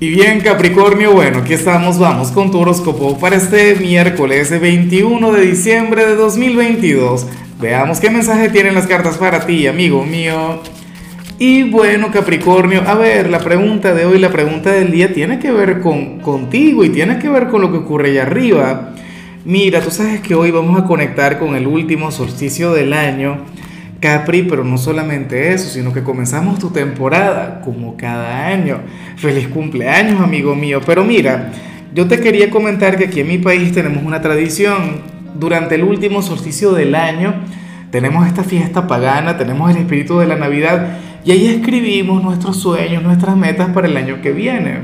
Y bien Capricornio, bueno, aquí estamos, vamos con tu horóscopo para este miércoles 21 de diciembre de 2022. Veamos qué mensaje tienen las cartas para ti, amigo mío. Y bueno Capricornio, a ver, la pregunta de hoy, la pregunta del día tiene que ver con contigo y tiene que ver con lo que ocurre allá arriba. Mira, tú sabes que hoy vamos a conectar con el último solsticio del año Capri, pero no solamente eso, sino que comenzamos tu temporada como cada año. Feliz cumpleaños, amigo mío. Pero mira, yo te quería comentar que aquí en mi país tenemos una tradición. Durante el último solsticio del año tenemos esta fiesta pagana, tenemos el espíritu de la Navidad y ahí escribimos nuestros sueños, nuestras metas para el año que viene.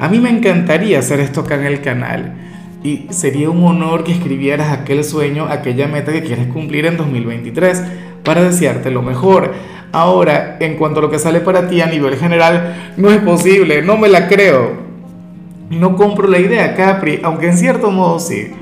A mí me encantaría hacer esto acá en el canal y sería un honor que escribieras aquel sueño, aquella meta que quieres cumplir en 2023 para desearte lo mejor. Ahora, en cuanto a lo que sale para ti a nivel general, no es posible, no me la creo. No compro la idea, Capri, aunque en cierto modo sí.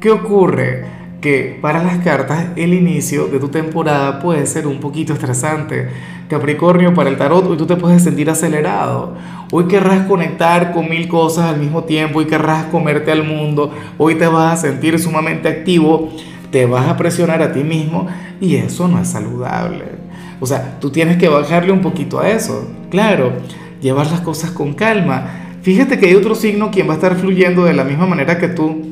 ¿Qué ocurre? Que para las cartas el inicio de tu temporada puede ser un poquito estresante. Capricornio, para el tarot, hoy tú te puedes sentir acelerado. Hoy querrás conectar con mil cosas al mismo tiempo y querrás comerte al mundo. Hoy te vas a sentir sumamente activo te vas a presionar a ti mismo y eso no es saludable. O sea, tú tienes que bajarle un poquito a eso. Claro, llevar las cosas con calma. Fíjate que hay otro signo quien va a estar fluyendo de la misma manera que tú.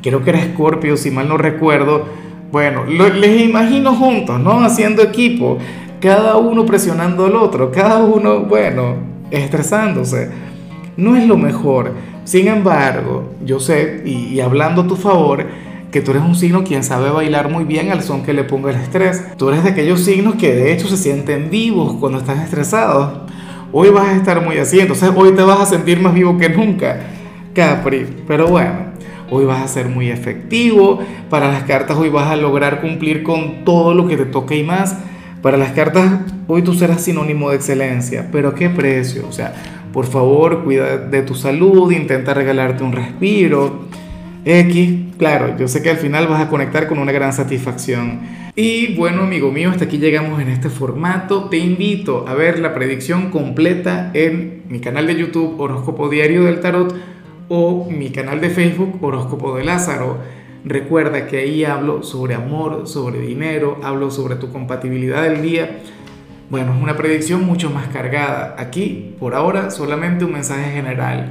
Creo que era Escorpio, si mal no recuerdo. Bueno, les imagino juntos, ¿no? Haciendo equipo, cada uno presionando al otro, cada uno, bueno, estresándose. No es lo mejor. Sin embargo, yo sé, y, y hablando a tu favor, que tú eres un signo quien sabe bailar muy bien al son que le ponga el estrés. Tú eres de aquellos signos que de hecho se sienten vivos cuando están estresados. Hoy vas a estar muy así, entonces hoy te vas a sentir más vivo que nunca, Capri. Pero bueno, hoy vas a ser muy efectivo. Para las cartas hoy vas a lograr cumplir con todo lo que te toque y más. Para las cartas hoy tú serás sinónimo de excelencia, pero ¿a qué precio? O sea, por favor, cuida de tu salud, intenta regalarte un respiro X, claro, yo sé que al final vas a conectar con una gran satisfacción. Y bueno, amigo mío, hasta aquí llegamos en este formato. Te invito a ver la predicción completa en mi canal de YouTube Horóscopo Diario del Tarot o mi canal de Facebook Horóscopo de Lázaro. Recuerda que ahí hablo sobre amor, sobre dinero, hablo sobre tu compatibilidad del día. Bueno, es una predicción mucho más cargada. Aquí, por ahora, solamente un mensaje general